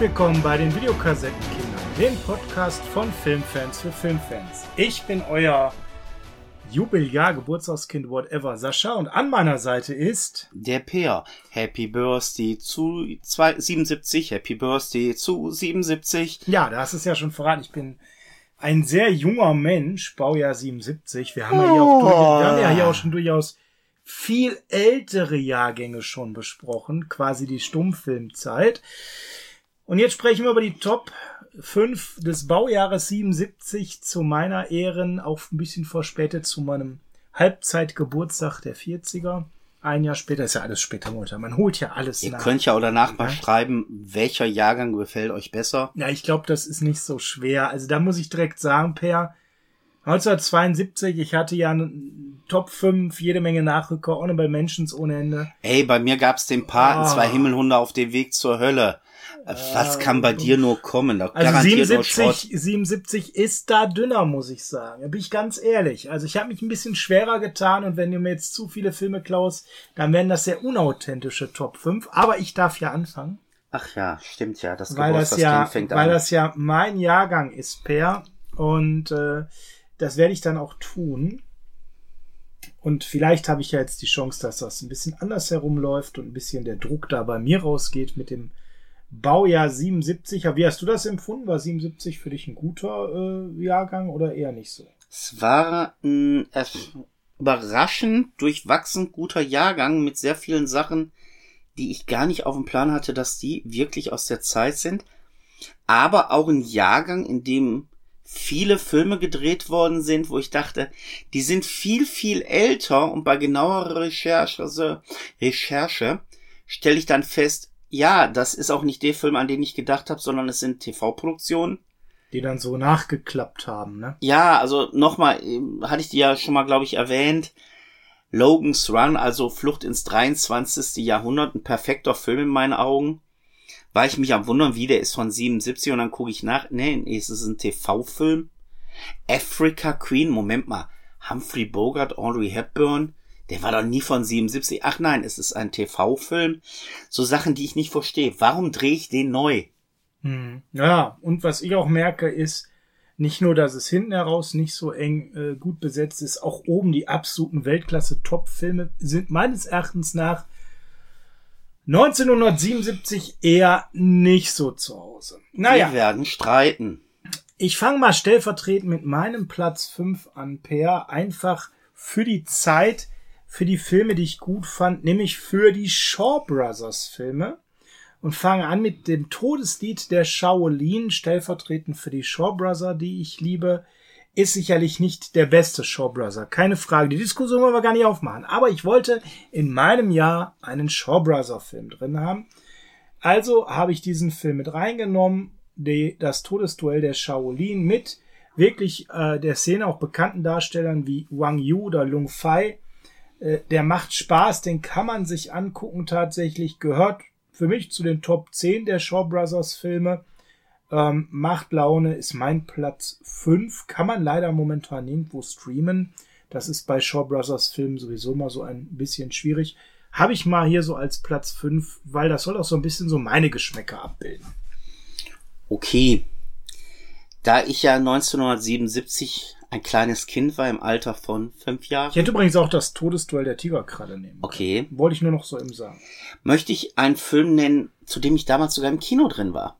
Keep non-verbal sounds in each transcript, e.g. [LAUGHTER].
Willkommen bei den Videokassettenkindern, dem Podcast von Filmfans für Filmfans. Ich bin euer Jubeljahre, Geburtstagskind, whatever, Sascha. Und an meiner Seite ist der Peer. Happy Birthday zu 77, Happy Birthday zu 77. Ja, da hast du es ja schon verraten. Ich bin ein sehr junger Mensch, Baujahr 77. Wir haben, ja, hier auch, wir haben ja hier auch schon durchaus viel ältere Jahrgänge schon besprochen, quasi die Stummfilmzeit. Und jetzt sprechen wir über die Top 5 des Baujahres 77 zu meiner Ehren, auch ein bisschen verspätet zu meinem Halbzeitgeburtstag der 40er. Ein Jahr später ist ja alles später Mutter. Man holt ja alles Ihr nach. könnt ja auch danach mal schreiben, welcher Jahrgang gefällt euch besser. Ja, ich glaube, das ist nicht so schwer. Also da muss ich direkt sagen, Per, 1972, ich hatte ja Top 5, jede Menge Nachrücker, Honorable Mentions ohne Ende. Ey, bei mir gab's den Paten, oh. zwei Himmelhunde auf dem Weg zur Hölle. Was kann bei dir nur kommen? Da also 77, 77 ist da dünner, muss ich sagen. Da bin ich ganz ehrlich. Also ich habe mich ein bisschen schwerer getan und wenn du mir jetzt zu viele Filme klaust, dann werden das sehr unauthentische Top 5. Aber ich darf ja anfangen. Ach ja, stimmt ja. Das weil das ja, fängt weil an. das ja mein Jahrgang ist, Per. Und äh, das werde ich dann auch tun. Und vielleicht habe ich ja jetzt die Chance, dass das ein bisschen anders herumläuft und ein bisschen der Druck da bei mir rausgeht mit dem Baujahr 77. Wie hast du das empfunden? War 77 für dich ein guter äh, Jahrgang oder eher nicht so? Es war ein überraschend durchwachsen guter Jahrgang mit sehr vielen Sachen, die ich gar nicht auf dem Plan hatte, dass die wirklich aus der Zeit sind. Aber auch ein Jahrgang, in dem viele Filme gedreht worden sind, wo ich dachte, die sind viel, viel älter und bei genauerer Recherche, also Recherche stelle ich dann fest, ja, das ist auch nicht der Film, an den ich gedacht habe, sondern es sind TV-Produktionen. Die dann so nachgeklappt haben, ne? Ja, also nochmal, ähm, hatte ich dir ja schon mal, glaube ich, erwähnt. Logan's Run, also Flucht ins 23. Jahrhundert, ein perfekter Film in meinen Augen. War ich mich am wundern, wie der ist von 77 und dann gucke ich nach. Nee, es ist ein TV-Film. Africa Queen, Moment mal. Humphrey Bogart, Audrey Hepburn, der war doch nie von 77. Ach nein, es ist ein TV-Film. So Sachen, die ich nicht verstehe. Warum drehe ich den neu? Hm. Ja, und was ich auch merke, ist nicht nur, dass es hinten heraus nicht so eng äh, gut besetzt ist, auch oben die absoluten Weltklasse-Top-Filme sind meines Erachtens nach 1977 eher nicht so zu Hause. Naja. Wir werden streiten. Ich fange mal stellvertretend mit meinem Platz 5 an, Per. Einfach für die Zeit, für die Filme, die ich gut fand, nämlich für die Shaw Brothers Filme und fange an mit dem Todeslied der Shaolin, stellvertretend für die Shaw Brothers, die ich liebe, ist sicherlich nicht der beste Shaw Brother, keine Frage. Die Diskussion wollen wir gar nicht aufmachen. Aber ich wollte in meinem Jahr einen Shaw Brother Film drin haben. Also habe ich diesen Film mit reingenommen, die, das Todesduell der Shaolin mit wirklich äh, der Szene auch bekannten Darstellern wie Wang Yu oder Lung Fei der macht Spaß, den kann man sich angucken tatsächlich, gehört für mich zu den Top 10 der Shaw Brothers Filme. Ähm, macht Laune, ist mein Platz 5, kann man leider momentan nirgendwo streamen. Das ist bei Shaw Brothers Filmen sowieso mal so ein bisschen schwierig. Habe ich mal hier so als Platz 5, weil das soll auch so ein bisschen so meine Geschmäcker abbilden. Okay. Da ich ja 1977 ein kleines Kind war im Alter von fünf Jahren. Ich hätte übrigens auch das Todesduell der Tigerkralle nehmen. Okay. Wollte ich nur noch so im sagen. Möchte ich einen Film nennen, zu dem ich damals sogar im Kino drin war.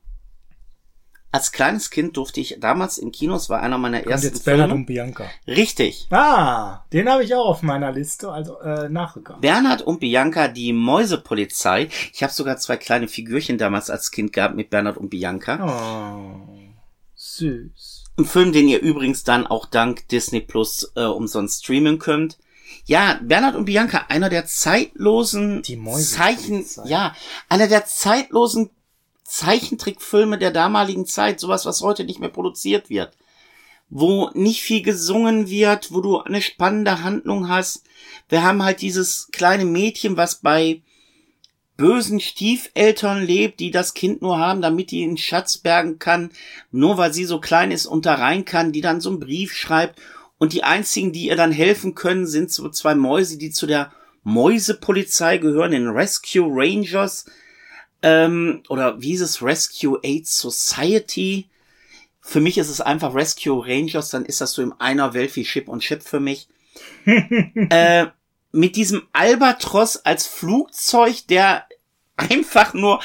Als kleines Kind durfte ich damals im Kino, es war einer meiner Kommt ersten jetzt Bernhard und Bianca. Richtig. Ah, den habe ich auch auf meiner Liste, also äh, Nachrücker. Bernhard und Bianca, die Mäusepolizei. Ich habe sogar zwei kleine Figürchen damals als Kind gehabt mit Bernhard und Bianca. Oh, süß. Ein Film, den ihr übrigens dann auch dank Disney Plus äh, umsonst streamen könnt. Ja, Bernhard und Bianca, einer der zeitlosen Zeichen, ja, einer der zeitlosen Zeichentrickfilme der damaligen Zeit, sowas, was heute nicht mehr produziert wird. Wo nicht viel gesungen wird, wo du eine spannende Handlung hast. Wir haben halt dieses kleine Mädchen, was bei bösen Stiefeltern lebt, die das Kind nur haben, damit die einen Schatz bergen kann, nur weil sie so klein ist und da rein kann, die dann so einen Brief schreibt und die einzigen, die ihr dann helfen können, sind so zwei Mäuse, die zu der Mäusepolizei gehören, den Rescue Rangers. Ähm, oder wie hieß es? Rescue Aid Society. Für mich ist es einfach Rescue Rangers, dann ist das so in einer Welt wie Chip und Chip für mich. [LAUGHS] äh, mit diesem Albatros als Flugzeug, der einfach nur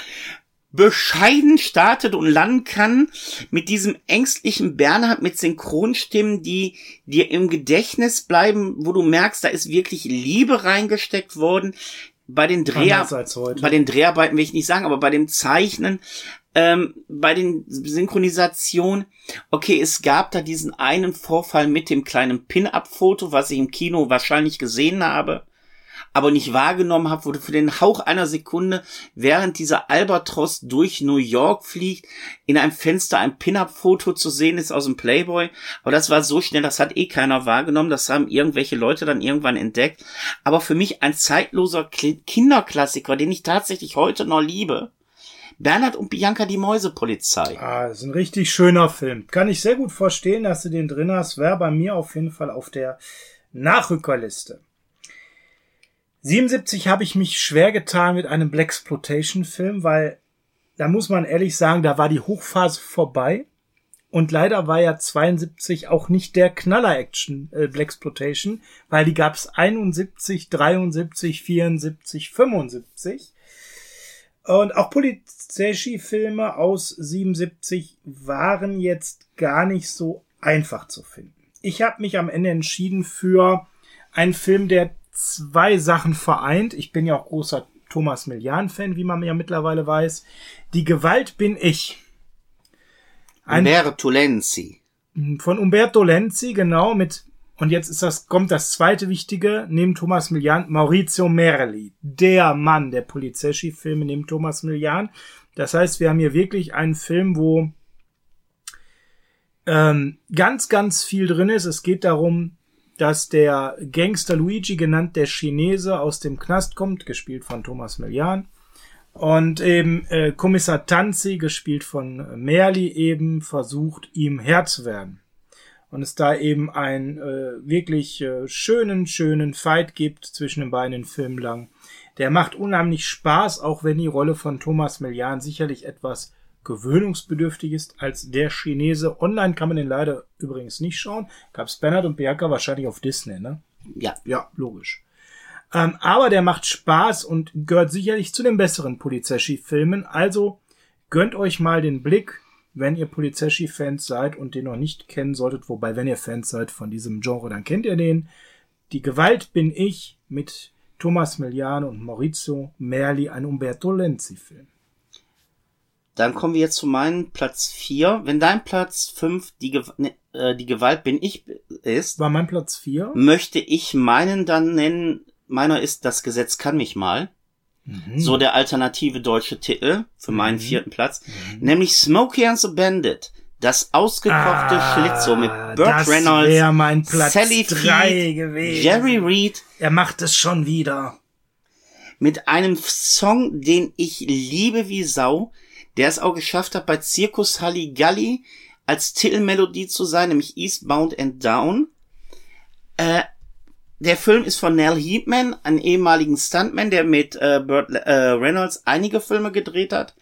bescheiden startet und landen kann, mit diesem ängstlichen Bernhard mit Synchronstimmen, die dir im Gedächtnis bleiben, wo du merkst, da ist wirklich Liebe reingesteckt worden. Bei den, Dreher bei den Dreharbeiten will ich nicht sagen, aber bei dem Zeichnen, ähm, bei den Synchronisationen, okay, es gab da diesen einen Vorfall mit dem kleinen Pin-Up-Foto, was ich im Kino wahrscheinlich gesehen habe, aber nicht wahrgenommen habe, wo du für den Hauch einer Sekunde, während dieser Albatros durch New York fliegt, in einem Fenster ein Pin-Up-Foto zu sehen ist aus dem Playboy. Aber das war so schnell, das hat eh keiner wahrgenommen. Das haben irgendwelche Leute dann irgendwann entdeckt. Aber für mich ein zeitloser Kinderklassiker, den ich tatsächlich heute noch liebe. Bernhard und Bianca die Mäusepolizei. Ah, ist ein richtig schöner Film. Kann ich sehr gut verstehen, dass du den drin hast. Wäre bei mir auf jeden Fall auf der Nachrückerliste. 77 habe ich mich schwer getan mit einem Black Exploitation Film, weil da muss man ehrlich sagen, da war die Hochphase vorbei. Und leider war ja 72 auch nicht der Knaller-Action äh, Black Exploitation, weil die gab's 71, 73, 74, 75. Und auch Polizei-Filme aus 77 waren jetzt gar nicht so einfach zu finden. Ich habe mich am Ende entschieden für einen Film, der zwei Sachen vereint. Ich bin ja auch großer Thomas Millian-Fan, wie man ja mittlerweile weiß. Die Gewalt bin ich. Ein Umberto Lenzi. Von Umberto Lenzi, genau, mit und jetzt ist das, kommt das zweite Wichtige, neben Thomas Millian, Maurizio Merli. Der Mann der Polizeschi-Filme neben Thomas Millian. Das heißt, wir haben hier wirklich einen Film, wo ähm, ganz, ganz viel drin ist. Es geht darum, dass der Gangster Luigi, genannt der Chinese, aus dem Knast kommt, gespielt von Thomas Millian. Und eben äh, Kommissar Tanzi, gespielt von Merli, eben versucht, ihm Herr zu werden und es da eben einen äh, wirklich äh, schönen, schönen Fight gibt zwischen den beiden Filmen lang. Der macht unheimlich Spaß, auch wenn die Rolle von Thomas Millian sicherlich etwas gewöhnungsbedürftig ist als der Chinese. Online kann man den leider übrigens nicht schauen. Gab's Bernhard und Bianca wahrscheinlich auf Disney, ne? Ja. Ja, logisch. Ähm, aber der macht Spaß und gehört sicherlich zu den besseren Polizei-Filmen. Also gönnt euch mal den Blick wenn ihr Polizeschi-Fans seid und den noch nicht kennen solltet, wobei, wenn ihr Fans seid von diesem Genre, dann kennt ihr den. Die Gewalt bin ich mit Thomas Miliano und Maurizio Merli, ein Umberto Lenzi-Film. Dann kommen wir jetzt zu meinem Platz 4. Wenn dein Platz 5 die, Ge ne, äh, die Gewalt bin ich ist. War mein Platz 4? Möchte ich meinen dann nennen, meiner ist Das Gesetz kann mich mal. Mhm. So der alternative deutsche Titel für meinen mhm. vierten Platz. Mhm. Nämlich Smokey and the Bandit. Das ausgekochte ah, Schlitzo mit Burt Reynolds, mein Platz Sally Field. Jerry Reed. Er macht es schon wieder. Mit einem Song, den ich liebe wie Sau, der es auch geschafft hat, bei Circus Halligalli als Titelmelodie zu sein, nämlich Eastbound and Down. Äh, der Film ist von Nell Heapman, einem ehemaligen Stuntman, der mit äh, Burt äh, Reynolds einige Filme gedreht hat.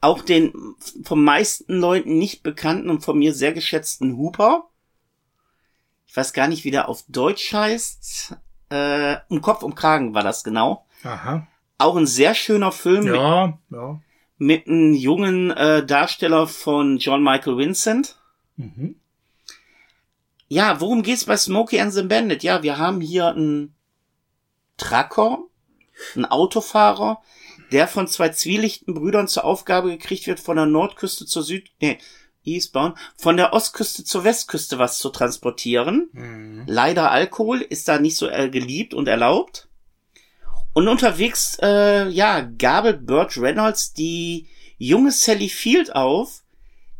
Auch den von meisten Leuten nicht bekannten und von mir sehr geschätzten Hooper. Ich weiß gar nicht, wie der auf Deutsch heißt. Äh, um Kopf um Kragen war das genau. Aha. Auch ein sehr schöner Film. Ja, ja. Mit einem jungen äh, Darsteller von John Michael Vincent. Mhm. Ja, worum geht's bei Smokey and the Bandit? Ja, wir haben hier einen Tracker, einen Autofahrer, der von zwei zwielichten Brüdern zur Aufgabe gekriegt wird, von der Nordküste zur Süd, nee, Eastbound, von der Ostküste zur Westküste was zu transportieren. Mhm. Leider Alkohol ist da nicht so äh, geliebt und erlaubt. Und unterwegs, äh, ja, gabelt Burt Reynolds die junge Sally Field auf,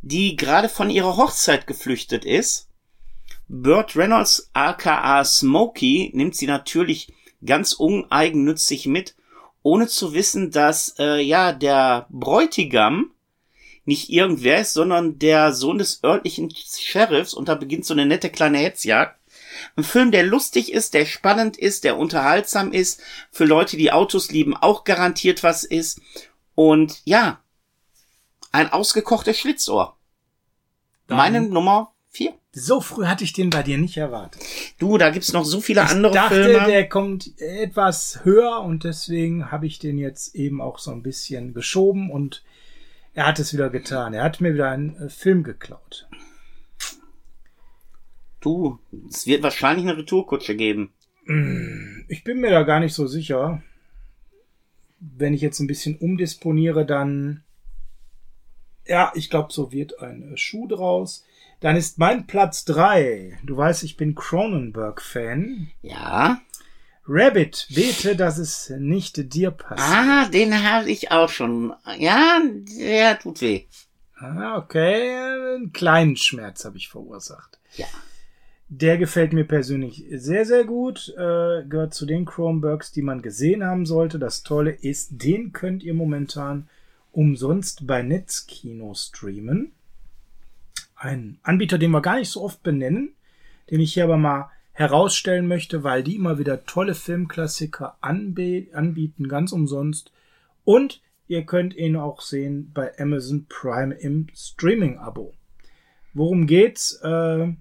die gerade von ihrer Hochzeit geflüchtet ist Burt Reynolds aka Smokey nimmt sie natürlich ganz uneigennützig mit, ohne zu wissen, dass äh, ja der Bräutigam nicht irgendwer ist, sondern der Sohn des örtlichen Sheriffs und da beginnt so eine nette kleine Hetzjagd. Ein Film, der lustig ist, der spannend ist, der unterhaltsam ist, für Leute, die Autos lieben, auch garantiert was ist Und ja, ein ausgekochtes Schlitzohr. Dann Meine Nummer vier. So früh hatte ich den bei dir nicht erwartet. Du, da gibt's noch so viele ich andere dachte, Filme. Der kommt etwas höher und deswegen habe ich den jetzt eben auch so ein bisschen geschoben und er hat es wieder getan. Er hat mir wieder einen äh, Film geklaut. Du, es wird wahrscheinlich eine Retourkutsche geben. Ich bin mir da gar nicht so sicher. Wenn ich jetzt ein bisschen umdisponiere, dann ja, ich glaube, so wird ein äh, Schuh draus. Dann ist mein Platz drei. Du weißt, ich bin Cronenberg-Fan. Ja. Rabbit, bete, dass es nicht dir passiert. Ah, den habe ich auch schon. Ja, der tut weh. Ah, okay. Einen kleinen Schmerz habe ich verursacht. Ja. Der gefällt mir persönlich sehr, sehr gut. Äh, gehört zu den Cronenbergs, die man gesehen haben sollte. Das Tolle ist, den könnt ihr momentan umsonst bei Netzkino streamen. Ein Anbieter, den wir gar nicht so oft benennen, den ich hier aber mal herausstellen möchte, weil die immer wieder tolle Filmklassiker anbieten, ganz umsonst. Und ihr könnt ihn auch sehen bei Amazon Prime im Streaming-Abo. Worum geht's? Äh,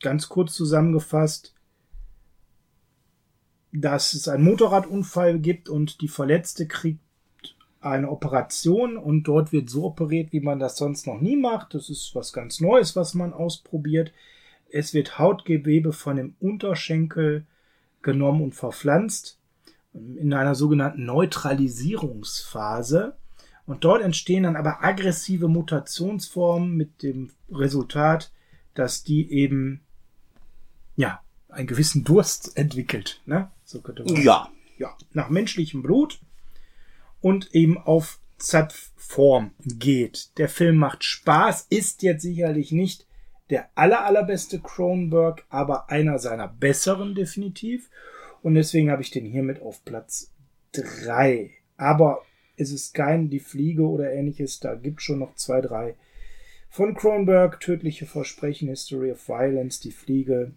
ganz kurz zusammengefasst, dass es einen Motorradunfall gibt und die Verletzte kriegt eine Operation und dort wird so operiert, wie man das sonst noch nie macht. Das ist was ganz Neues, was man ausprobiert. Es wird Hautgewebe von dem Unterschenkel genommen und verpflanzt in einer sogenannten Neutralisierungsphase. Und dort entstehen dann aber aggressive Mutationsformen mit dem Resultat, dass die eben, ja, einen gewissen Durst entwickelt. Ne? So könnte man ja. ja, nach menschlichem Blut und eben auf Zapfform geht. Der Film macht Spaß, ist jetzt sicherlich nicht der aller, allerbeste Cronenberg, aber einer seiner besseren definitiv. Und deswegen habe ich den hiermit auf Platz drei. Aber es ist kein Die Fliege oder ähnliches. Da gibt schon noch zwei, drei von Cronenberg. Tödliche Versprechen, History of Violence, Die Fliege.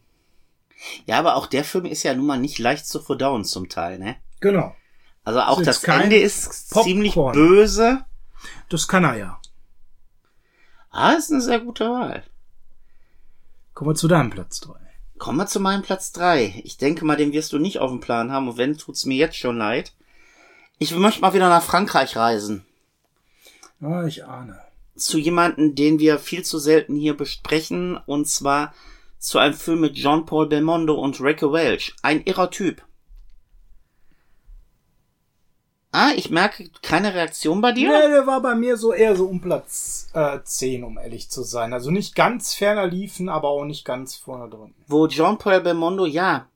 Ja, aber auch der Film ist ja nun mal nicht leicht zu verdauen zum Teil, ne? Genau. Also auch das, das Ende ist Popcorn. ziemlich böse. Das kann er ja. Ah, ist eine sehr gute Wahl. Kommen wir zu deinem Platz 3. Kommen wir zu meinem Platz 3. Ich denke mal, den wirst du nicht auf dem Plan haben und wenn, tut's mir jetzt schon leid. Ich möchte mal wieder nach Frankreich reisen. Ja, ich ahne. Zu jemanden, den wir viel zu selten hier besprechen, und zwar zu einem Film mit Jean-Paul Belmondo und Rebecca Welch. Ein irrer Typ. Ah, ich merke keine Reaktion bei dir. Nee, der war bei mir so eher so um Platz äh, 10, um ehrlich zu sein. Also nicht ganz ferner liefen, aber auch nicht ganz vorne drin. Wo Jean-Paul Belmondo, ja,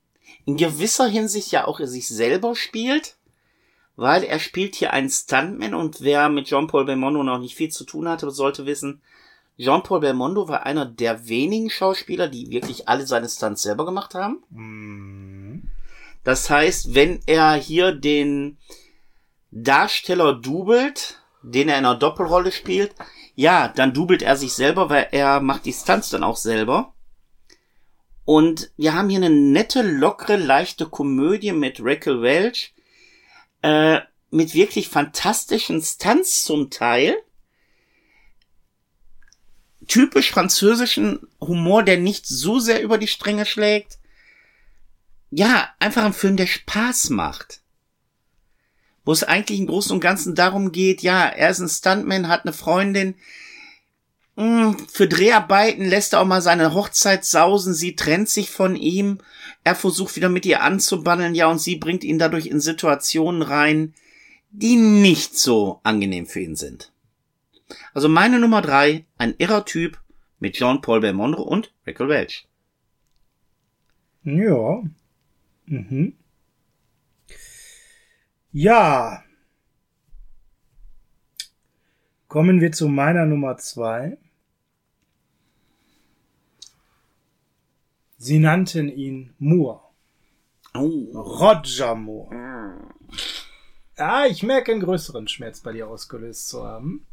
in gewisser Hinsicht ja auch sich selber spielt, weil er spielt hier einen Stuntman und wer mit Jean-Paul Belmondo noch nicht viel zu tun hatte, sollte wissen, Jean-Paul Belmondo war einer der wenigen Schauspieler, die wirklich alle seine Stunts selber gemacht haben. Mhm. Das heißt, wenn er hier den Darsteller dubelt, den er in einer Doppelrolle spielt, ja, dann dubelt er sich selber, weil er macht die Stunts dann auch selber. Und wir haben hier eine nette, lockere, leichte Komödie mit Raquel Welch, äh, mit wirklich fantastischen Stunts zum Teil. Typisch französischen Humor, der nicht so sehr über die Stränge schlägt. Ja, einfach ein Film, der Spaß macht. Wo es eigentlich im Großen und Ganzen darum geht, ja, er ist ein Stuntman, hat eine Freundin, hm, für Dreharbeiten lässt er auch mal seine Hochzeit sausen, sie trennt sich von ihm, er versucht wieder mit ihr anzubandeln, ja, und sie bringt ihn dadurch in Situationen rein, die nicht so angenehm für ihn sind. Also meine Nummer drei, ein irrer Typ mit Jean-Paul Belmondo und Rachel Welch. Ja. Mhm. Ja. Kommen wir zu meiner Nummer zwei. Sie nannten ihn Moore. Oh. Roger Moore. Ja, ich merke einen größeren Schmerz bei dir ausgelöst zu haben.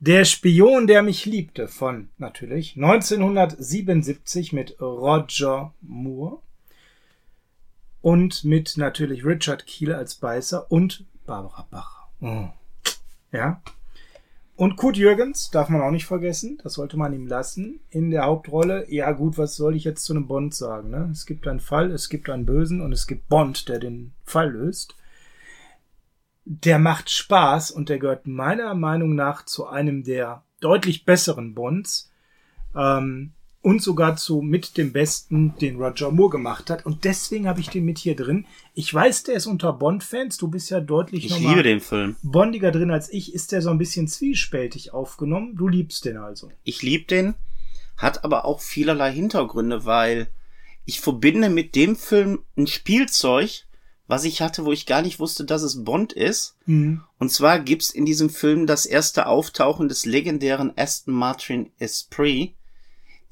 Der Spion, der mich liebte, von natürlich 1977 mit Roger Moore und mit natürlich Richard Kiel als Beißer und Barbara Bach. Oh. Ja. Und Kurt Jürgens darf man auch nicht vergessen, das sollte man ihm lassen, in der Hauptrolle. Ja gut, was soll ich jetzt zu einem Bond sagen? Ne? Es gibt einen Fall, es gibt einen Bösen und es gibt Bond, der den Fall löst. Der macht Spaß und der gehört meiner Meinung nach zu einem der deutlich besseren Bonds. Ähm, und sogar zu mit dem besten, den Roger Moore gemacht hat. Und deswegen habe ich den mit hier drin. Ich weiß, der ist unter Bond-Fans. Du bist ja deutlich ich liebe den Film. Bondiger drin als ich. Ist der so ein bisschen zwiespältig aufgenommen? Du liebst den also. Ich liebe den, hat aber auch vielerlei Hintergründe, weil ich verbinde mit dem Film ein Spielzeug, was ich hatte, wo ich gar nicht wusste, dass es Bond ist. Mhm. Und zwar gibt's in diesem Film das erste Auftauchen des legendären Aston Martin Esprit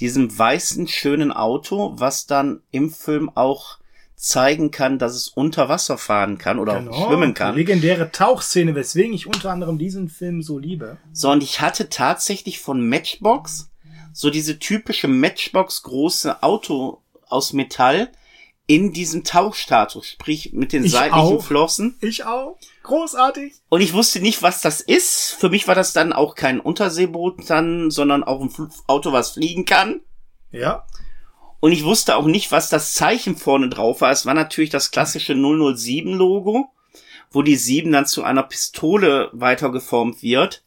diesem weißen, schönen Auto, was dann im Film auch zeigen kann, dass es unter Wasser fahren kann oder genau, schwimmen kann. legendäre Tauchszene, weswegen ich unter anderem diesen Film so liebe. So, und ich hatte tatsächlich von Matchbox so diese typische Matchbox große Auto aus Metall in diesem Tauchstatus, sprich mit den ich seitlichen auch. Flossen. Ich auch. Großartig. Und ich wusste nicht, was das ist. Für mich war das dann auch kein Unterseeboot dann, sondern auch ein Auto, was fliegen kann. Ja. Und ich wusste auch nicht, was das Zeichen vorne drauf war. Es war natürlich das klassische 007 Logo, wo die 7 dann zu einer Pistole weitergeformt wird.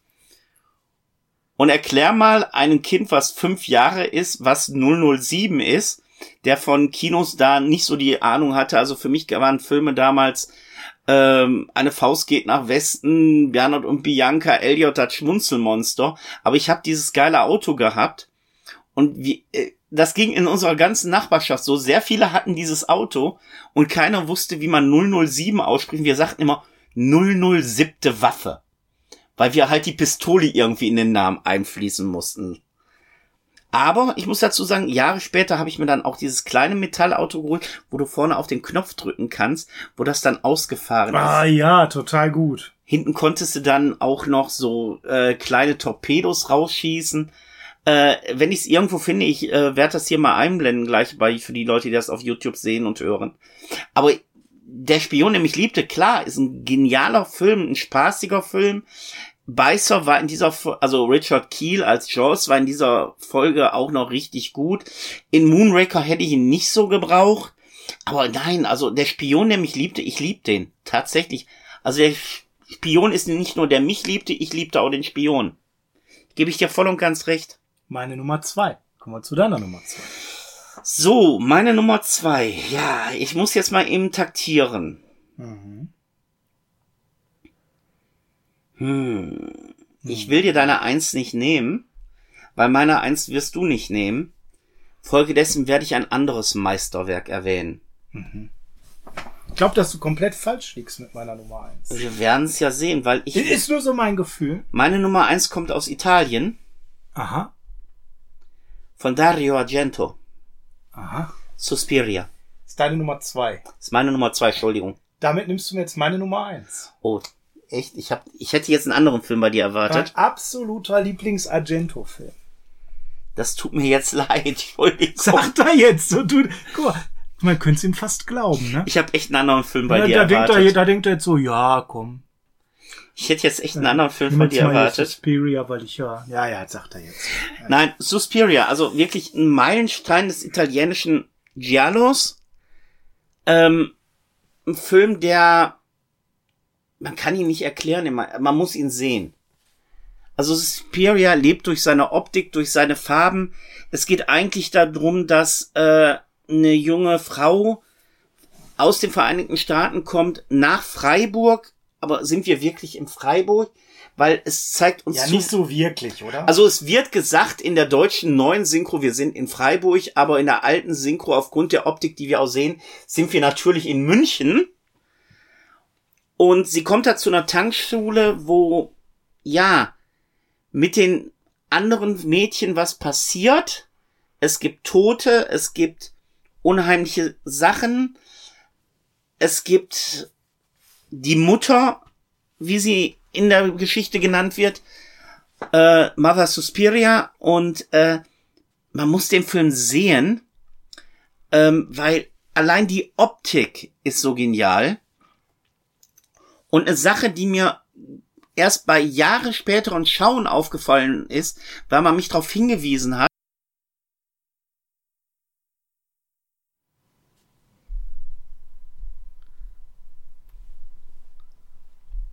Und erklär mal einem Kind, was fünf Jahre ist, was 007 ist, der von Kinos da nicht so die Ahnung hatte. Also für mich waren Filme damals ähm, eine Faust geht nach Westen, Bernhard und Bianca, Elliot das Schmunzelmonster. Aber ich habe dieses geile Auto gehabt und wie, äh, das ging in unserer ganzen Nachbarschaft so. Sehr viele hatten dieses Auto und keiner wusste, wie man 007 ausspricht. Wir sagten immer 007. Waffe. Weil wir halt die Pistole irgendwie in den Namen einfließen mussten. Aber ich muss dazu sagen, Jahre später habe ich mir dann auch dieses kleine Metallauto geholt, wo du vorne auf den Knopf drücken kannst, wo das dann ausgefahren ah, ist. Ah ja, total gut. Hinten konntest du dann auch noch so äh, kleine Torpedos rausschießen. Äh, wenn ich es irgendwo finde, ich äh, werde das hier mal einblenden gleich bei für die Leute, die das auf YouTube sehen und hören. Aber der Spion, der mich liebte, klar, ist ein genialer Film, ein spaßiger Film. Beißer war in dieser, also Richard Keel als Jaws war in dieser Folge auch noch richtig gut. In Moonraker hätte ich ihn nicht so gebraucht. Aber nein, also der Spion, der mich liebte, ich lieb den. Tatsächlich. Also der Spion ist nicht nur der mich liebte, ich liebte auch den Spion. Gebe ich dir voll und ganz recht. Meine Nummer zwei. Kommen wir zu deiner Nummer zwei. So, meine Nummer zwei. Ja, ich muss jetzt mal eben taktieren. Mhm. Hm. Ich will dir deine Eins nicht nehmen, weil meine Eins wirst du nicht nehmen. Folgedessen werde ich ein anderes Meisterwerk erwähnen. Mhm. Ich glaube, dass du komplett falsch liegst mit meiner Nummer eins. Wir werden es ja sehen, weil ich. Ist nur so mein Gefühl. Meine Nummer eins kommt aus Italien. Aha. Von Dario Argento. Aha. Suspiria. Ist deine Nummer zwei. Ist meine Nummer zwei, Entschuldigung. Damit nimmst du mir jetzt meine Nummer eins. Oh, Echt? Ich, hab, ich hätte jetzt einen anderen Film bei dir erwartet. Mein absoluter Lieblings-Argento-Film. Das tut mir jetzt [LAUGHS] leid. Sagt er jetzt so. Du, guck mal, man könnte es ihm fast glauben, ne? Ich habe echt einen anderen Film bei ja, dir da erwartet. Denkt er, da denkt er jetzt so, ja, komm. Ich hätte jetzt echt einen anderen Film bei dir erwartet. Suspiria, weil ich ja, ja, ja, sagt er jetzt. Ja. Nein, Suspiria, also wirklich ein Meilenstein des italienischen Giallos. Ähm, ein Film, der man kann ihn nicht erklären, man muss ihn sehen. Also Suspiria lebt durch seine Optik, durch seine Farben. Es geht eigentlich darum, dass äh, eine junge Frau aus den Vereinigten Staaten kommt nach Freiburg. Aber sind wir wirklich in Freiburg? Weil es zeigt uns. Ja, zu, nicht so wirklich, oder? Also es wird gesagt in der deutschen neuen Synchro, wir sind in Freiburg, aber in der alten Synchro, aufgrund der Optik, die wir auch sehen, sind wir natürlich in München. Und sie kommt da zu einer Tankschule, wo, ja, mit den anderen Mädchen was passiert. Es gibt Tote, es gibt unheimliche Sachen. Es gibt die Mutter, wie sie in der Geschichte genannt wird, äh, Mother Suspiria. Und äh, man muss den Film sehen, ähm, weil allein die Optik ist so genial. Und eine Sache, die mir erst bei Jahre späteren Schauen aufgefallen ist, weil man mich darauf hingewiesen hat.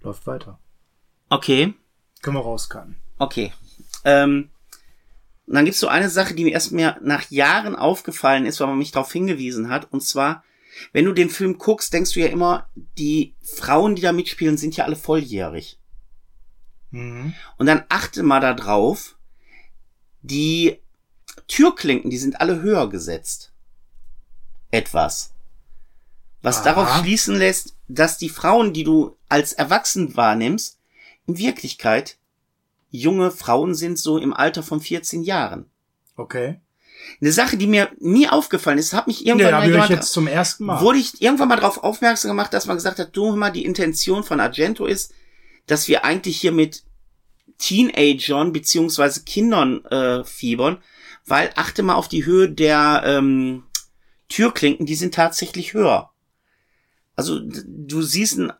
Läuft weiter. Okay. Können wir rauskarten. Okay. Ähm, dann gibt's so eine Sache, die mir erst mir nach Jahren aufgefallen ist, weil man mich darauf hingewiesen hat. Und zwar, wenn du den Film guckst, denkst du ja immer, die Frauen, die da mitspielen, sind ja alle volljährig. Mhm. Und dann achte mal da drauf, die Türklinken, die sind alle höher gesetzt. Etwas. Was Aha. darauf schließen lässt, dass die Frauen, die du als erwachsen wahrnimmst, in Wirklichkeit junge Frauen sind, so im Alter von 14 Jahren. Okay. Eine Sache, die mir nie aufgefallen ist, hat mich irgendwann ja, mal jemand, jetzt zum ersten Mal. Wurde ich irgendwann mal darauf aufmerksam gemacht, dass man gesagt hat, du mal, die Intention von Argento ist, dass wir eigentlich hier mit Teenagern beziehungsweise Kindern äh, fiebern, weil achte mal auf die Höhe der ähm, Türklinken, die sind tatsächlich höher. Also du siehst ein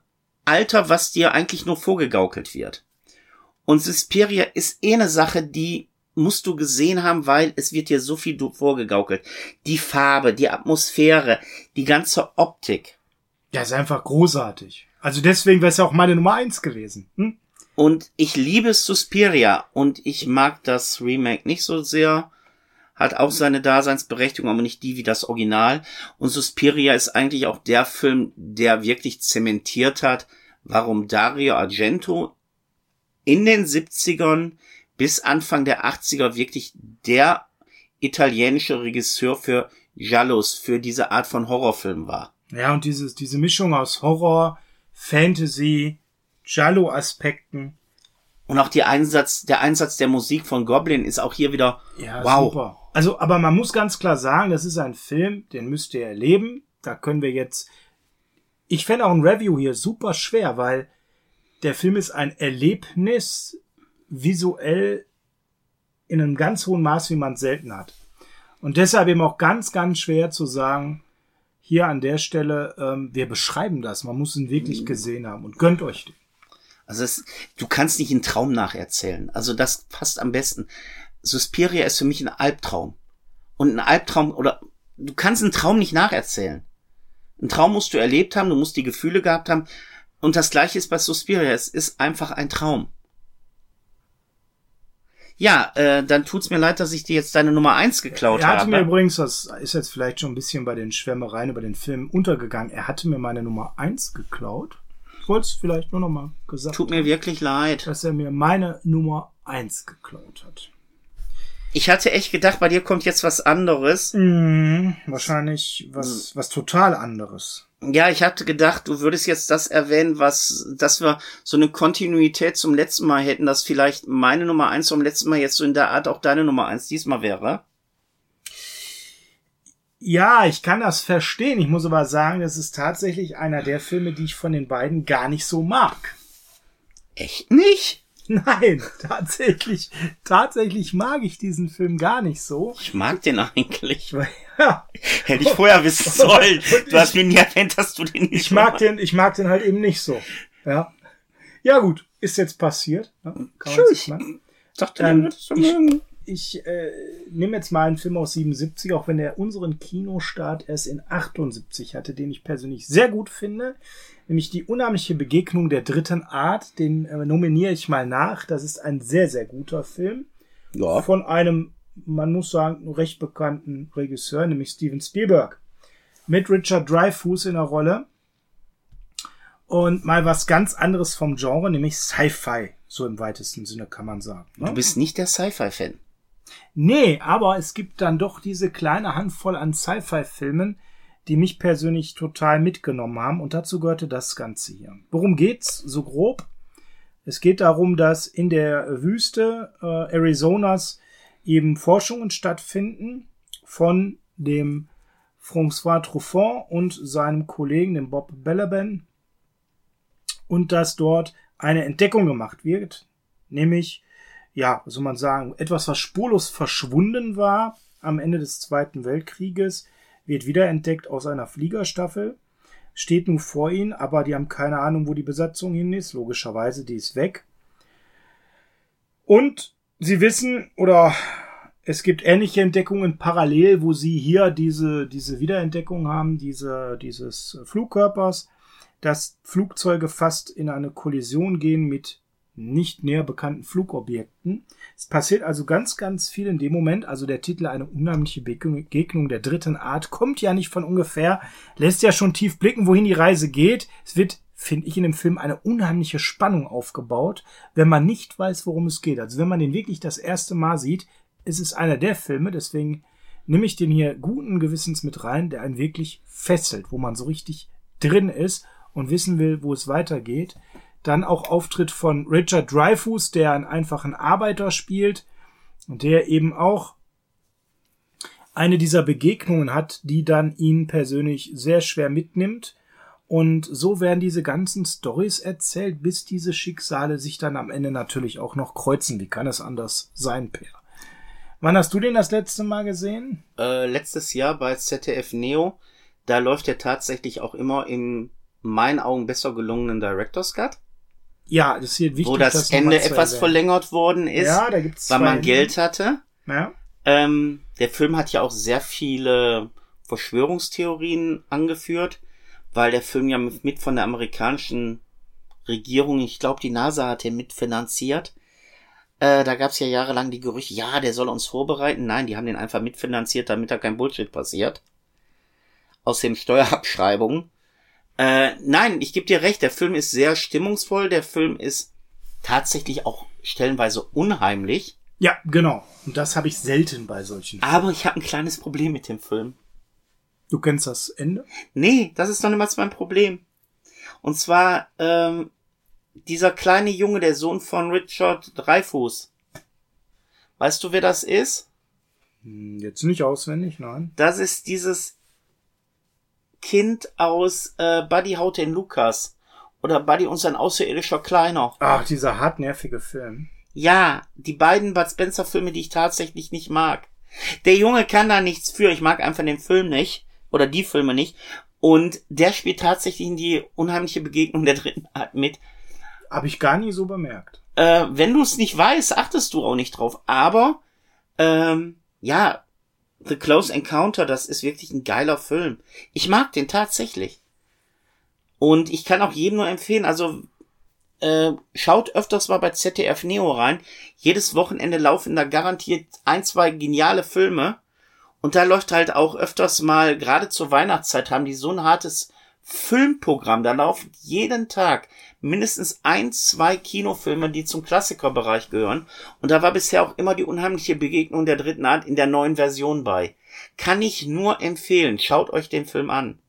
Alter, was dir eigentlich nur vorgegaukelt wird. Und Suspiria ist eh eine Sache, die musst du gesehen haben, weil es wird dir so viel vorgegaukelt. Die Farbe, die Atmosphäre, die ganze Optik. Ja, ist einfach großartig. Also deswegen wäre es ja auch meine Nummer eins gewesen. Hm? Und ich liebe Suspiria und ich mag das Remake nicht so sehr. Hat auch seine Daseinsberechtigung, aber nicht die wie das Original. Und Suspiria ist eigentlich auch der Film, der wirklich zementiert hat, warum Dario Argento in den 70ern bis Anfang der 80er wirklich der italienische Regisseur für Jallos, für diese Art von Horrorfilm war. Ja, und dieses, diese Mischung aus Horror, Fantasy, Giallo-Aspekten. Und auch die Einsatz, der Einsatz der Musik von Goblin ist auch hier wieder ja, wow. Super. Also, aber man muss ganz klar sagen, das ist ein Film, den müsst ihr erleben. Da können wir jetzt. Ich fände auch ein Review hier super schwer, weil der Film ist ein Erlebnis visuell in einem ganz hohen Maß, wie man es selten hat. Und deshalb eben auch ganz, ganz schwer zu sagen, hier an der Stelle, ähm, wir beschreiben das. Man muss ihn wirklich mhm. gesehen haben und gönnt euch den. Also es, du kannst nicht einen Traum nacherzählen. Also das passt am besten. Suspiria ist für mich ein Albtraum. Und ein Albtraum, oder du kannst einen Traum nicht nacherzählen. Ein Traum musst du erlebt haben, du musst die Gefühle gehabt haben. Und das gleiche ist bei Suspiria. Es ist einfach ein Traum. Ja, äh, dann tut's mir leid, dass ich dir jetzt deine Nummer eins geklaut habe. Er hatte habe. mir übrigens, das ist jetzt vielleicht schon ein bisschen bei den Schwärmereien über den Film untergegangen, er hatte mir meine Nummer eins geklaut. Ich wollte es vielleicht nur noch mal gesagt Tut mir wirklich leid. Dass er mir meine Nummer eins geklaut hat. Ich hatte echt gedacht, bei dir kommt jetzt was anderes. Mm, wahrscheinlich was, was total anderes. Ja, ich hatte gedacht, du würdest jetzt das erwähnen, was, dass wir so eine Kontinuität zum letzten Mal hätten, dass vielleicht meine Nummer eins zum letzten Mal jetzt so in der Art auch deine Nummer eins diesmal wäre. Ja, ich kann das verstehen. Ich muss aber sagen, das ist tatsächlich einer der Filme, die ich von den beiden gar nicht so mag. Echt nicht? [LAUGHS] Nein, tatsächlich, tatsächlich mag ich diesen Film gar nicht so. Ich mag den eigentlich. [LAUGHS] Ja. Hätte ich vorher wissen [LAUGHS] sollen. Du hast mir nie erwähnt, dass du den nicht Ich mag den, ich mag den halt eben nicht so. Ja. Ja, gut. Ist jetzt passiert. Ja, kann man sich mal. Dachte, ähm, ich, ich äh, nehme jetzt mal einen Film aus 77, auch wenn er unseren Kinostart erst in 78 hatte, den ich persönlich sehr gut finde nämlich die unheimliche Begegnung der dritten Art. Den äh, nominiere ich mal nach. Das ist ein sehr, sehr guter Film. Ja. Von einem, man muss sagen, recht bekannten Regisseur, nämlich Steven Spielberg. Mit Richard Dreyfuss in der Rolle. Und mal was ganz anderes vom Genre, nämlich Sci-Fi. So im weitesten Sinne kann man sagen. Ne? Du bist nicht der Sci-Fi-Fan. Nee, aber es gibt dann doch diese kleine Handvoll an Sci-Fi-Filmen, die mich persönlich total mitgenommen haben. Und dazu gehörte das Ganze hier. Worum geht's so grob? Es geht darum, dass in der Wüste äh, Arizonas eben Forschungen stattfinden von dem François Truffaut und seinem Kollegen, dem Bob Belleben, und dass dort eine Entdeckung gemacht wird, nämlich, ja, soll man sagen, etwas, was spurlos verschwunden war am Ende des Zweiten Weltkrieges, wird wiederentdeckt aus einer Fliegerstaffel. steht nun vor ihnen, aber die haben keine Ahnung, wo die Besatzung hin ist. Logischerweise, die ist weg. Und sie wissen, oder es gibt ähnliche Entdeckungen parallel, wo sie hier diese, diese Wiederentdeckung haben, diese, dieses Flugkörpers, dass Flugzeuge fast in eine Kollision gehen mit nicht näher bekannten Flugobjekten. Es passiert also ganz, ganz viel in dem Moment. Also der Titel Eine unheimliche Begegnung der dritten Art kommt ja nicht von ungefähr, lässt ja schon tief blicken, wohin die Reise geht. Es wird, finde ich, in dem Film eine unheimliche Spannung aufgebaut, wenn man nicht weiß, worum es geht. Also wenn man den wirklich das erste Mal sieht, ist es einer der Filme, deswegen nehme ich den hier guten Gewissens mit rein, der einen wirklich fesselt, wo man so richtig drin ist und wissen will, wo es weitergeht. Dann auch Auftritt von Richard Dreyfuss, der einen einfachen Arbeiter spielt und der eben auch eine dieser Begegnungen hat, die dann ihn persönlich sehr schwer mitnimmt. Und so werden diese ganzen Stories erzählt, bis diese Schicksale sich dann am Ende natürlich auch noch kreuzen. Wie kann es anders sein, Per? Wann hast du den das letzte Mal gesehen? Äh, letztes Jahr bei ZDF Neo. Da läuft er tatsächlich auch immer im meinen Augen besser gelungenen Director's Cut. Ja, das ist hier wichtig. Wo das Ende etwas erwähnen. verlängert worden ist, ja, da gibt's weil man Geld hatte. Ja. Ähm, der Film hat ja auch sehr viele Verschwörungstheorien angeführt, weil der Film ja mit von der amerikanischen Regierung, ich glaube, die NASA hat ihn mitfinanziert. Äh, da gab es ja jahrelang die Gerüchte, ja, der soll uns vorbereiten. Nein, die haben den einfach mitfinanziert, damit da kein Bullshit passiert. Aus dem Steuerabschreibungen. Äh, nein, ich gebe dir recht, der Film ist sehr stimmungsvoll, der Film ist tatsächlich auch stellenweise unheimlich. Ja, genau. Und das habe ich selten bei solchen Filmen. Aber ich habe ein kleines Problem mit dem Film. Du kennst das Ende? Nee, das ist noch niemals mein Problem. Und zwar, ähm, dieser kleine Junge, der Sohn von Richard Dreyfuss. Weißt du, wer das ist? Hm, jetzt nicht auswendig, nein. Das ist dieses Kind aus äh, Buddy haut den Lukas. Oder Buddy und sein außerirdischer Kleiner. Ach, dieser hartnervige Film. Ja, die beiden Bud Spencer Filme, die ich tatsächlich nicht mag. Der Junge kann da nichts für. Ich mag einfach den Film nicht. Oder die Filme nicht. Und der spielt tatsächlich in die unheimliche Begegnung der dritten Art mit. Habe ich gar nie so bemerkt. Äh, wenn du es nicht weißt, achtest du auch nicht drauf. Aber, ähm, ja, The Close Encounter, das ist wirklich ein geiler Film. Ich mag den tatsächlich. Und ich kann auch jedem nur empfehlen, also äh, schaut öfters mal bei ZDF Neo rein. Jedes Wochenende laufen da garantiert ein, zwei geniale Filme. Und da läuft halt auch öfters mal, gerade zur Weihnachtszeit, haben die so ein hartes Filmprogramm. Da laufen jeden Tag mindestens ein, zwei Kinofilme, die zum Klassikerbereich gehören. Und da war bisher auch immer die unheimliche Begegnung der dritten Art in der neuen Version bei. Kann ich nur empfehlen. Schaut euch den Film an.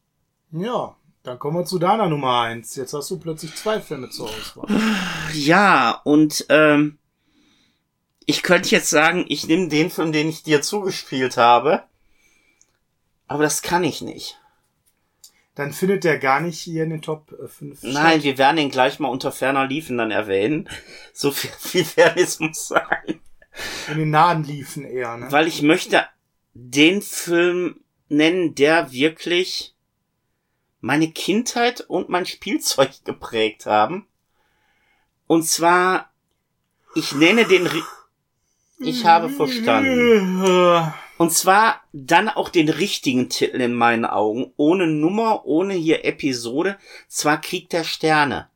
Ja, dann kommen wir zu deiner Nummer eins. Jetzt hast du plötzlich zwei Filme zur Auswahl. Ja, und ähm, ich könnte jetzt sagen, ich nehme den Film, den ich dir zugespielt habe. Aber das kann ich nicht dann findet der gar nicht hier in den Top 5. Äh, Nein, wir werden ihn gleich mal unter ferner Liefen dann erwähnen. [LAUGHS] So viel, viel Fairness muss sein. In den nahen Liefen eher, ne? Weil ich möchte den Film nennen, der wirklich meine Kindheit und mein Spielzeug [LAUGHS] geprägt haben. Und zwar, ich nenne den, ich habe verstanden. [LAUGHS] Und zwar dann auch den richtigen Titel in meinen Augen, ohne Nummer, ohne hier Episode, zwar Krieg der Sterne.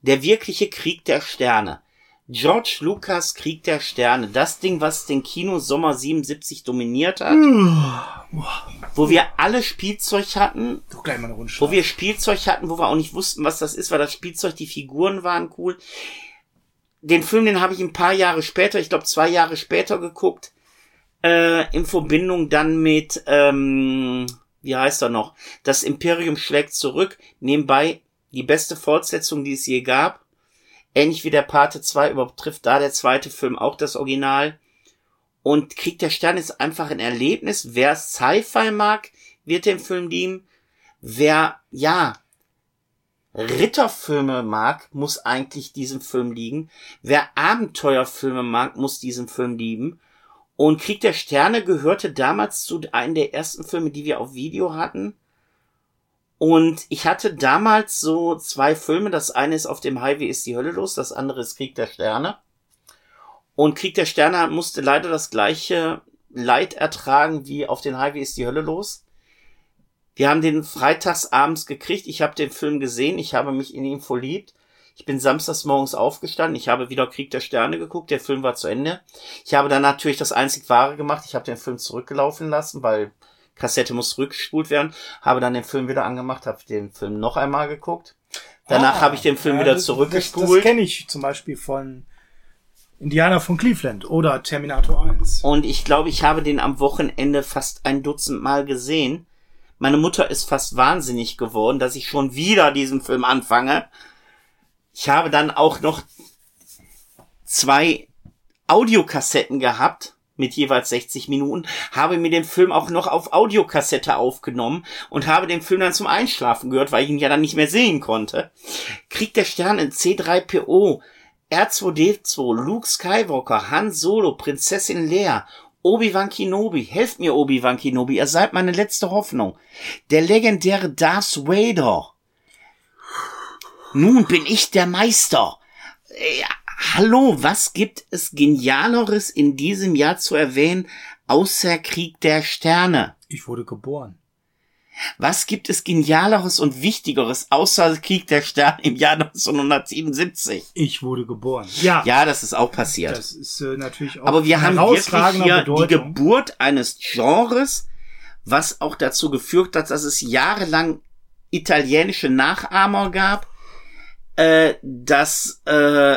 Der wirkliche Krieg der Sterne. George Lucas Krieg der Sterne, das Ding, was den Kino Sommer 77 dominiert hat, wo wir alle Spielzeug hatten, wo wir Spielzeug hatten, wo wir auch nicht wussten, was das ist, weil das Spielzeug, die Figuren waren cool. Den Film, den habe ich ein paar Jahre später, ich glaube zwei Jahre später geguckt äh, in Verbindung dann mit, ähm, wie heißt er noch? Das Imperium schlägt zurück. Nebenbei die beste Fortsetzung, die es je gab. Ähnlich wie der Pate 2 übertrifft da der zweite Film auch das Original. Und Krieg der Sterne ist einfach ein Erlebnis. Wer Sci-Fi mag, wird den Film lieben. Wer, ja, Ritterfilme mag, muss eigentlich diesen Film lieben. Wer Abenteuerfilme mag, muss diesen Film lieben. Und Krieg der Sterne gehörte damals zu einem der ersten Filme, die wir auf Video hatten. Und ich hatte damals so zwei Filme. Das eine ist auf dem Highway ist die Hölle los, das andere ist Krieg der Sterne. Und Krieg der Sterne musste leider das gleiche Leid ertragen wie auf den Highway ist die Hölle los. Wir haben den freitags abends gekriegt. Ich habe den Film gesehen. Ich habe mich in ihn verliebt. Ich bin samstags morgens aufgestanden. Ich habe wieder Krieg der Sterne geguckt. Der Film war zu Ende. Ich habe dann natürlich das einzig Wahre gemacht. Ich habe den Film zurückgelaufen lassen, weil Kassette muss zurückgespult werden. Habe dann den Film wieder angemacht, habe den Film noch einmal geguckt. Danach ah, habe ich den Film ja, wieder zurückgespult. Das, das kenne ich zum Beispiel von Indianer von Cleveland oder Terminator 1. Und ich glaube, ich habe den am Wochenende fast ein Dutzend Mal gesehen. Meine Mutter ist fast wahnsinnig geworden, dass ich schon wieder diesen Film anfange. Ich habe dann auch noch zwei Audiokassetten gehabt mit jeweils 60 Minuten, habe mir den Film auch noch auf Audiokassette aufgenommen und habe den Film dann zum Einschlafen gehört, weil ich ihn ja dann nicht mehr sehen konnte. Krieg der Stern in C3PO, R2D2, Luke Skywalker, Han Solo, Prinzessin Leia, Obi-Wan Kenobi, helft mir Obi-Wan Kenobi, ihr seid meine letzte Hoffnung. Der legendäre Darth Vader. Nun bin ich der Meister. Ja, hallo, was gibt es Genialeres in diesem Jahr zu erwähnen, außer Krieg der Sterne? Ich wurde geboren. Was gibt es Genialeres und Wichtigeres außer Krieg der Sterne im Jahr 1977? Ich wurde geboren. Ja. Ja, das ist auch passiert. Das ist äh, natürlich auch Aber wir haben wirklich hier Bedeutung. die Geburt eines Genres, was auch dazu geführt hat, dass es jahrelang italienische Nachahmer gab, äh, dass äh,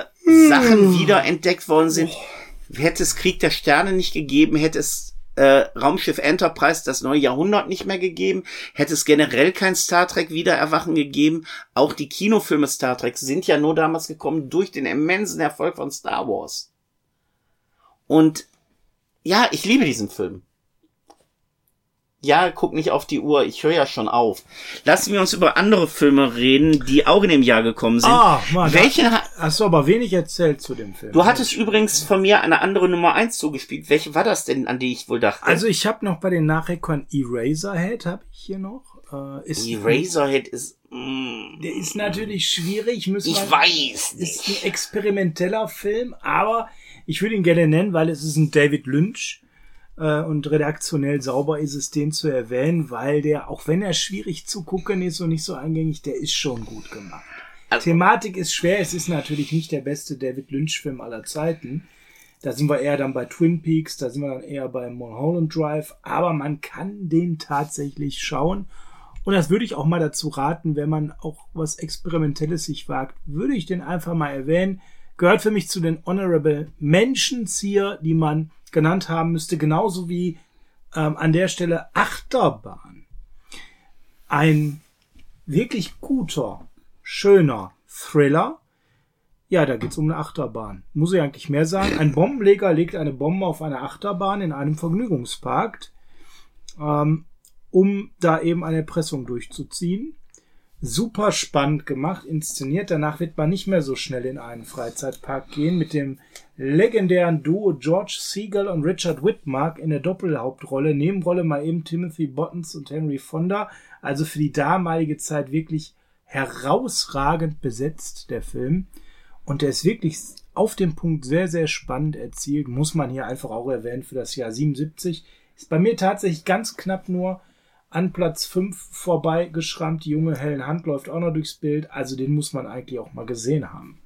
Sachen hm. wiederentdeckt worden sind. Oh. Hätte es Krieg der Sterne nicht gegeben, hätte es äh, Raumschiff Enterprise das neue Jahrhundert nicht mehr gegeben, hätte es generell kein Star Trek Wiedererwachen gegeben. Auch die Kinofilme Star Trek sind ja nur damals gekommen durch den immensen Erfolg von Star Wars. Und ja, ich liebe diesen Film. Ja, guck nicht auf die Uhr, ich höre ja schon auf. Lassen wir uns über andere Filme reden, die auch in dem Jahr gekommen sind. Ah, Mann, Welche hast du aber wenig erzählt zu dem Film. Du hattest ja. übrigens von mir eine andere Nummer eins zugespielt. Welche war das denn, an die ich wohl dachte? Also ich habe noch bei den Nachrekern Eraserhead, habe ich hier noch. Äh, ist Eraserhead ist... Mm, der ist natürlich schwierig. Müssen ich weiß nicht. Ist ein experimenteller Film, aber ich würde ihn gerne nennen, weil es ist ein David Lynch äh, und redaktionell sauber ist es, den zu erwähnen, weil der, auch wenn er schwierig zu gucken ist und nicht so eingängig, der ist schon gut gemacht. Also, Thematik ist schwer, es ist natürlich nicht der beste David Lynch-Film aller Zeiten. Da sind wir eher dann bei Twin Peaks, da sind wir dann eher bei Mulholland Drive, aber man kann den tatsächlich schauen. Und das würde ich auch mal dazu raten, wenn man auch was Experimentelles sich wagt, würde ich den einfach mal erwähnen. Gehört für mich zu den Honorable Mentions hier, die man genannt haben müsste, genauso wie ähm, an der Stelle Achterbahn. Ein wirklich guter, schöner Thriller. Ja, da geht's um eine Achterbahn. Muss ich eigentlich mehr sagen. Ein Bombenleger legt eine Bombe auf eine Achterbahn in einem Vergnügungspark, ähm, um da eben eine Erpressung durchzuziehen super spannend gemacht, inszeniert. Danach wird man nicht mehr so schnell in einen Freizeitpark gehen mit dem legendären Duo George Siegel und Richard Whitmark in der Doppelhauptrolle. Nebenrolle mal eben Timothy Bottons und Henry Fonda. Also für die damalige Zeit wirklich herausragend besetzt, der Film. Und der ist wirklich auf dem Punkt sehr, sehr spannend erzielt. Muss man hier einfach auch erwähnen für das Jahr 77. Ist bei mir tatsächlich ganz knapp nur an Platz 5 vorbei geschrammt. Die junge Helen Hand läuft auch noch durchs Bild. Also den muss man eigentlich auch mal gesehen haben.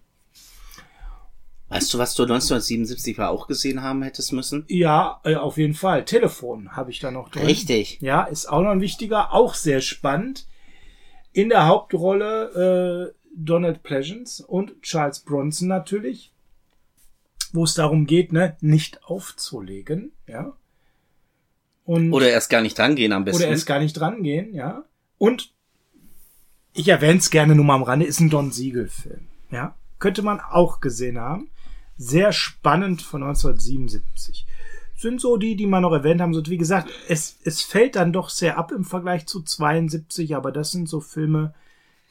Weißt du, was du 1977 war auch gesehen haben hättest müssen? Ja, äh, auf jeden Fall. Telefon habe ich da noch drin. Richtig. Ja, ist auch noch ein wichtiger, auch sehr spannend. In der Hauptrolle äh, Donald Pleasance und Charles Bronson natürlich, wo es darum geht, ne, nicht aufzulegen, ja. Und oder erst gar nicht drangehen am besten. Oder erst gar nicht drangehen, ja. Und ich erwähne es gerne nur mal am Rande, ist ein Don Siegel-Film. Ja. Könnte man auch gesehen haben. Sehr spannend von 1977. Sind so die, die man noch erwähnt haben. So, wie gesagt, es, es fällt dann doch sehr ab im Vergleich zu 72, aber das sind so Filme,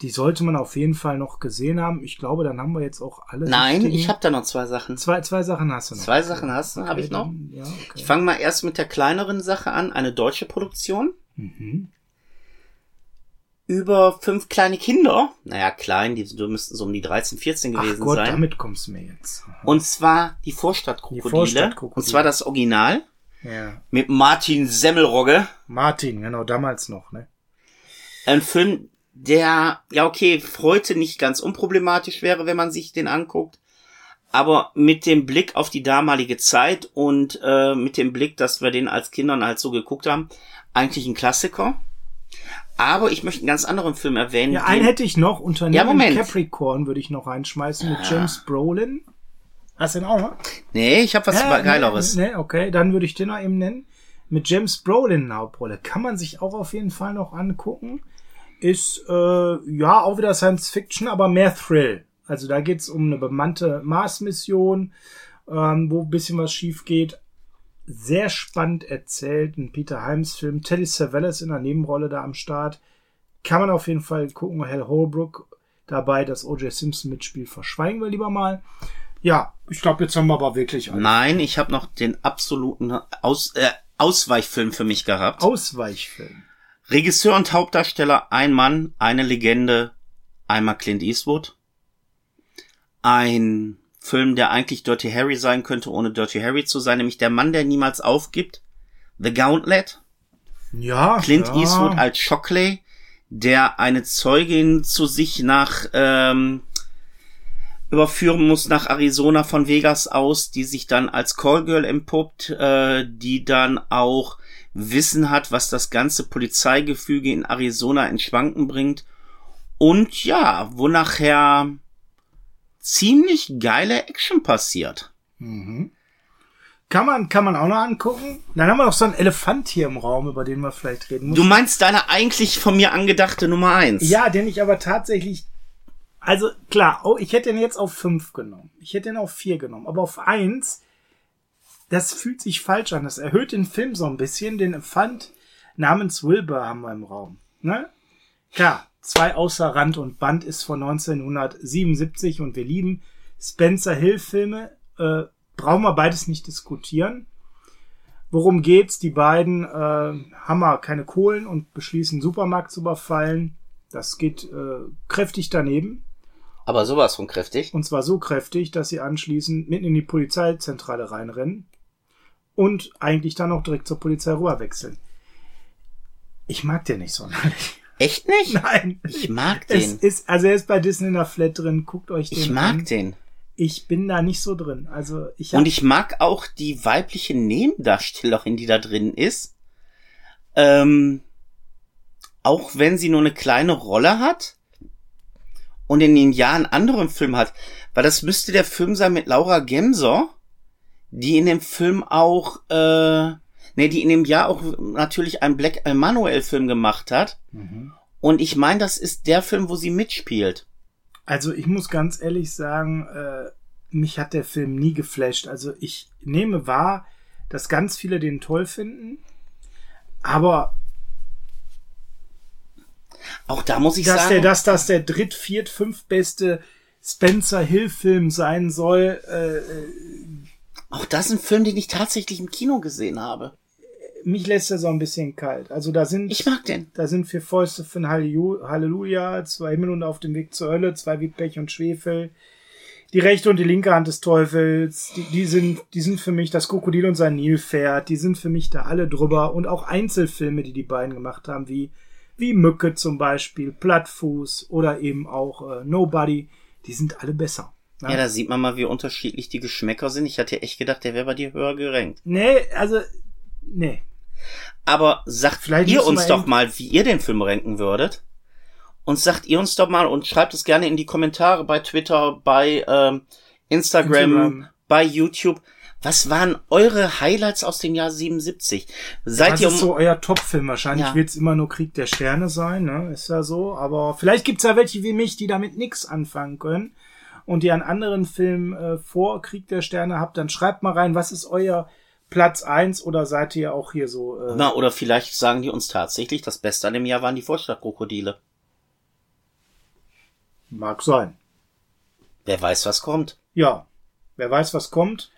die sollte man auf jeden Fall noch gesehen haben. Ich glaube, dann haben wir jetzt auch alle. Nein, ich habe da noch zwei Sachen. Zwei, zwei Sachen hast du noch. Zwei Sachen hast du, okay, habe ich noch. Dann, ja, okay. Ich fange mal erst mit der kleineren Sache an. Eine deutsche Produktion. Mhm. über fünf kleine Kinder. Naja, klein, die, die müssten so um die 13, 14 gewesen Ach Gott, sein. damit kommst du mir jetzt. Und zwar die Vorstadtkrokodile. Die Vorstadtkrokodile. Und zwar das Original. Ja. Mit Martin Semmelrogge. Martin, genau, damals noch, ne? Ein Film, der, ja okay, heute nicht ganz unproblematisch wäre, wenn man sich den anguckt. Aber mit dem Blick auf die damalige Zeit und äh, mit dem Blick, dass wir den als Kindern halt so geguckt haben, eigentlich ein Klassiker. Aber ich möchte einen ganz anderen Film erwähnen. Ja, einen hätte ich noch. Unternehmen ja, Moment. Capricorn würde ich noch reinschmeißen mit James Brolin. Hast du den auch noch? Nee, ich habe was äh, Geileres. Nee, nee, okay, dann würde ich den noch eben nennen. Mit James Brolin in Hauptrolle. Kann man sich auch auf jeden Fall noch angucken. Ist, äh, ja, auch wieder Science Fiction, aber mehr Thrill. Also da geht's um eine bemannte Mars-Mission, ähm, wo ein bisschen was schief geht. Sehr spannend erzählt. Ein Peter Himes Film. Teddy Savalas in der Nebenrolle da am Start. Kann man auf jeden Fall gucken. Hal Holbrook dabei, das O.J. Simpson mitspielt, verschweigen wir lieber mal. Ja, ich glaube, jetzt haben wir aber wirklich alles. Nein, ich habe noch den absoluten Aus, äh, Ausweichfilm für mich gehabt. Ausweichfilm. Regisseur und Hauptdarsteller, ein Mann, eine Legende, einmal Clint Eastwood. Ein Film, der eigentlich Dirty Harry sein könnte, ohne Dirty Harry zu sein, nämlich Der Mann, der niemals aufgibt. The Gauntlet. Ja. Clint ja. Eastwood als Shockley, der eine Zeugin zu sich nach ähm, überführen muss nach Arizona von Vegas aus, die sich dann als Callgirl empuppt, äh, die dann auch Wissen hat, was das ganze Polizeigefüge in Arizona in Schwanken bringt. Und ja, wo nachher ziemlich geile Action passiert. Mhm. Kann man, kann man auch noch angucken. Dann haben wir noch so einen Elefant hier im Raum, über den wir vielleicht reden müssen. Du meinst deine eigentlich von mir angedachte Nummer eins? Ja, den ich aber tatsächlich also klar, oh, ich hätte ihn jetzt auf fünf genommen. Ich hätte ihn auf vier genommen. Aber auf eins, das fühlt sich falsch an. Das erhöht den Film so ein bisschen. Den Elefant namens Wilbur haben wir im Raum. Ne? Klar, zwei außer Rand und Band ist von 1977 und wir lieben Spencer Hill Filme. Äh, brauchen wir beides nicht diskutieren. Worum geht's? Die beiden äh, haben wir keine Kohlen und beschließen, einen Supermarkt zu überfallen. Das geht äh, kräftig daneben. Aber sowas von kräftig. Und zwar so kräftig, dass sie anschließend mitten in die Polizeizentrale reinrennen und eigentlich dann auch direkt zur Polizei rüber wechseln. Ich mag den nicht sonderlich. Echt nicht? Nein. Ich mag den. Es ist, also er ist bei Disney in der Flat drin. Guckt euch den an. Ich mag an. den. Ich bin da nicht so drin. Also ich und ich mag auch die weibliche Nebendarstellerin, die da drin ist. Ähm, auch wenn sie nur eine kleine Rolle hat und in den Jahren anderen Film hat, weil das müsste der Film sein mit Laura Gemser, die in dem Film auch, äh, ne, die in dem Jahr auch natürlich einen Black Emanuel Film gemacht hat. Mhm. Und ich meine, das ist der Film, wo sie mitspielt. Also ich muss ganz ehrlich sagen, äh, mich hat der Film nie geflasht. Also ich nehme wahr, dass ganz viele den toll finden, aber auch da muss ich dass sagen. Der, dass das der dritt, viert, fünf beste Spencer Hill Film sein soll. Äh, äh, auch das ist ein Film, den ich tatsächlich im Kino gesehen habe. Mich lässt er so ein bisschen kalt. Also da sind. Ich mag den. Da sind vier Fäuste ein Halleluja, zwei Himmel und auf dem Weg zur Hölle, zwei wie Pech und Schwefel. Die rechte und die linke Hand des Teufels, die, die sind, die sind für mich das Krokodil und sein Nilpferd, die sind für mich da alle drüber und auch Einzelfilme, die die beiden gemacht haben, wie wie Mücke zum Beispiel, Plattfuß oder eben auch äh, Nobody, die sind alle besser. Ja, da sieht man mal, wie unterschiedlich die Geschmäcker sind. Ich hatte echt gedacht, der wäre bei dir höher gerankt. Nee, also, nee. Aber sagt Vielleicht ihr uns doch mal, wie ihr den Film ranken würdet. Und sagt ihr uns doch mal und schreibt es gerne in die Kommentare bei Twitter, bei ähm, Instagram, Instagram, bei YouTube. Was waren eure Highlights aus dem Jahr 77? Seid das ihr um ist so euer Top-Film? Wahrscheinlich ja. wird's immer nur Krieg der Sterne sein, ne? Ist ja so. Aber vielleicht gibt's ja welche wie mich, die damit nix anfangen können und ihr einen anderen Film äh, vor Krieg der Sterne habt, dann schreibt mal rein, was ist euer Platz eins oder seid ihr auch hier so? Äh Na, oder vielleicht sagen die uns tatsächlich, das Beste an dem Jahr waren die Vorstadtkrokodile. Mag sein. Wer weiß, was kommt. Ja, wer weiß, was kommt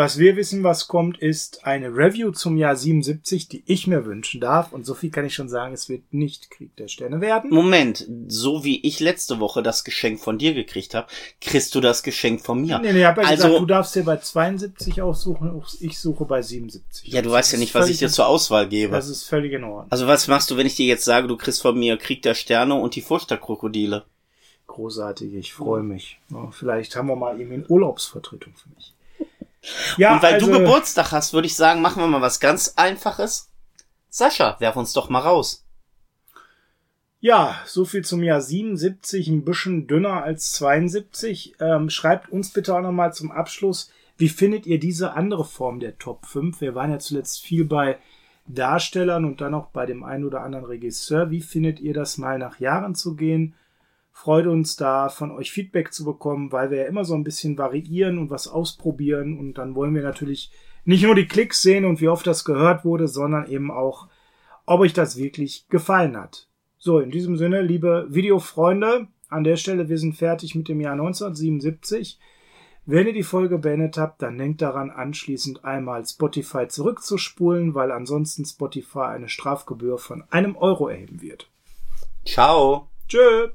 Was wir wissen, was kommt, ist eine Review zum Jahr 77, die ich mir wünschen darf. Und so viel kann ich schon sagen, es wird nicht Krieg der Sterne werden. Moment, so wie ich letzte Woche das Geschenk von dir gekriegt habe, kriegst du das Geschenk von mir. Nee, nee, ich habe ja also, gesagt, du darfst dir bei 72 aussuchen, ich suche bei 77. Ja, du weißt ja nicht, was ich dir zur Auswahl gebe. Das ist völlig in Ordnung. Also was machst du, wenn ich dir jetzt sage, du kriegst von mir Krieg der Sterne und die Vorstadtkrokodile? Großartig, ich freue mich. vielleicht haben wir mal eben eine Urlaubsvertretung für mich. Ja, und weil also, du Geburtstag hast, würde ich sagen, machen wir mal was ganz Einfaches. Sascha, werf uns doch mal raus. Ja, so viel zum Jahr 77, ein bisschen dünner als 72. Ähm, schreibt uns bitte auch nochmal zum Abschluss, wie findet ihr diese andere Form der Top 5? Wir waren ja zuletzt viel bei Darstellern und dann auch bei dem einen oder anderen Regisseur. Wie findet ihr das mal nach Jahren zu gehen? Freut uns da von euch Feedback zu bekommen, weil wir ja immer so ein bisschen variieren und was ausprobieren und dann wollen wir natürlich nicht nur die Klicks sehen und wie oft das gehört wurde, sondern eben auch, ob euch das wirklich gefallen hat. So, in diesem Sinne, liebe Videofreunde, an der Stelle, wir sind fertig mit dem Jahr 1977. Wenn ihr die Folge beendet habt, dann denkt daran, anschließend einmal Spotify zurückzuspulen, weil ansonsten Spotify eine Strafgebühr von einem Euro erheben wird. Ciao. Tschö.